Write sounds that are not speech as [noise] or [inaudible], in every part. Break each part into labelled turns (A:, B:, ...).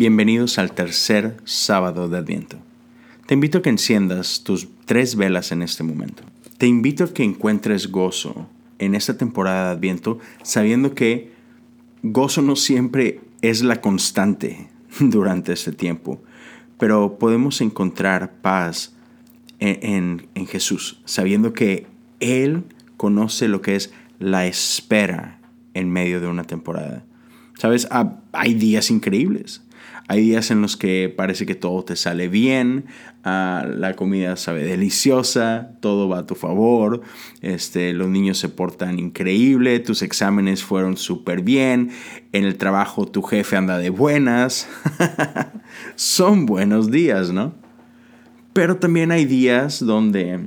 A: Bienvenidos al tercer sábado de Adviento. Te invito a que enciendas tus tres velas en este momento. Te invito a que encuentres gozo en esta temporada de Adviento, sabiendo que gozo no siempre es la constante [laughs] durante este tiempo, pero podemos encontrar paz en, en Jesús, sabiendo que Él conoce lo que es la espera en medio de una temporada. Sabes, hay días increíbles. Hay días en los que parece que todo te sale bien, ah, la comida sabe deliciosa, todo va a tu favor, este, los niños se portan increíble, tus exámenes fueron súper bien, en el trabajo tu jefe anda de buenas. [laughs] Son buenos días, ¿no? Pero también hay días donde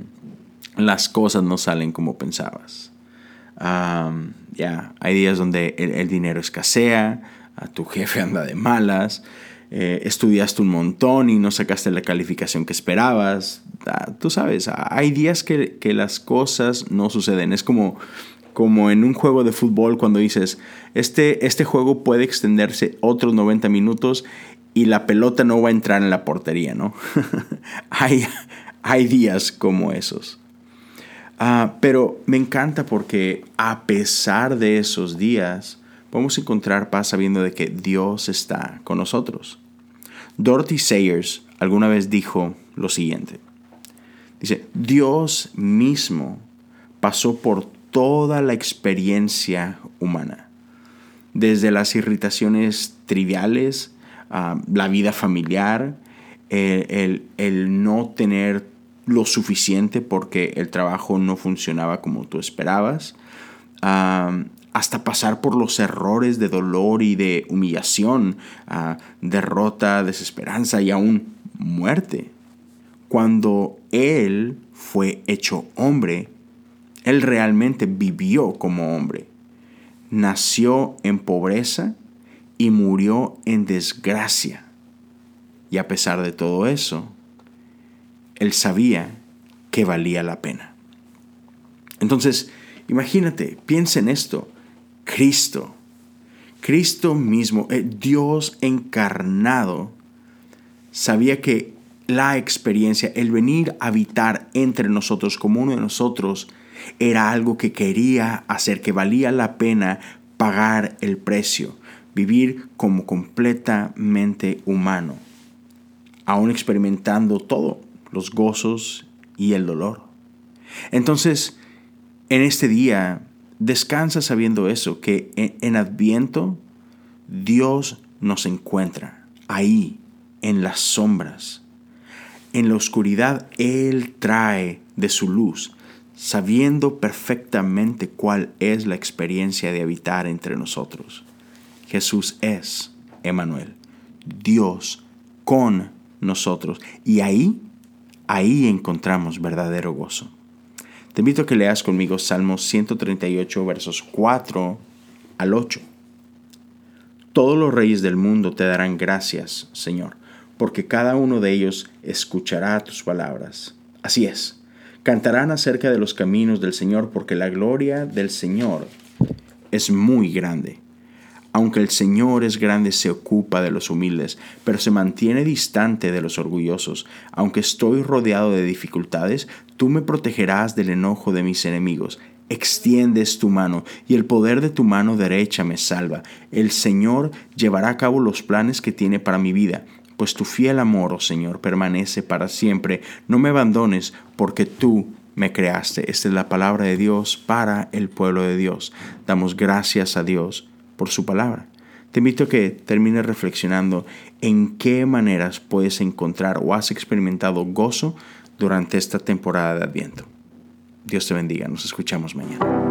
A: las cosas no salen como pensabas. ya, hay días donde el, dinero escasea, a tu jefe anda de malas, eh, estudiaste un montón y no sacaste la calificación que esperabas. Ah, tú sabes, hay días que, las cosas no suceden. Es como, como en un juego de fútbol cuando dices, este, este juego puede extenderse otros 90 minutos y la pelota no va a entrar en la portería, ¿no? [laughs] hay, hay días como esos. Ah, pero me encanta porque a pesar de esos días, podemos encontrar paz sabiendo de que Dios está con nosotros. Dorothy Sayers alguna vez dijo lo siguiente. Dice, Dios mismo pasó por toda la experiencia humana, desde las irritaciones triviales, la vida familiar, el no tener lo suficiente porque el trabajo no funcionaba como tú esperabas, hasta pasar por los errores de dolor y de humillación, derrota, desesperanza y aún muerte. Cuando Él fue hecho hombre, Él realmente vivió como hombre. Nació en pobreza y murió en desgracia. Y a pesar de todo eso, él sabía que valía la pena. Entonces, imagínate, piensa en esto. Cristo, Cristo mismo, eh, Dios encarnado, sabía que la experiencia, el venir a habitar entre nosotros como uno de nosotros, era algo que quería hacer, que valía la pena pagar el precio, vivir como completamente humano, aún experimentando todo, los gozos y el dolor. Entonces, en este día, descansa sabiendo eso, que en, Adviento Dios nos encuentra ahí, en las sombras. En la oscuridad Él trae de su luz, sabiendo perfectamente cuál es la experiencia de habitar entre nosotros. Jesús es Emanuel, Dios con nosotros. Y ahí Ahí encontramos verdadero gozo. Te invito a que leas conmigo Salmos 138, versos 4 al 8. Todos los reyes del mundo te darán gracias, Señor, porque cada uno de ellos escuchará tus palabras. Así es, cantarán acerca de los caminos del Señor, porque la gloria del Señor es muy grande. Aunque el Señor es grande, se ocupa de los humildes, pero se mantiene distante de los orgullosos. Aunque estoy rodeado de dificultades, tú me protegerás del enojo de mis enemigos. Extiendes tu mano y el poder de tu mano derecha me salva. El Señor llevará a cabo los planes que tiene para mi vida, pues tu fiel amor, oh Señor, permanece para siempre. No me abandones, porque tú me creaste. Esta es la palabra de Dios para el pueblo de Dios. Damos gracias a Dios por su palabra. Te invito a que termines reflexionando en qué maneras puedes encontrar o has experimentado gozo durante esta temporada de Adviento. Dios te bendiga, nos escuchamos mañana.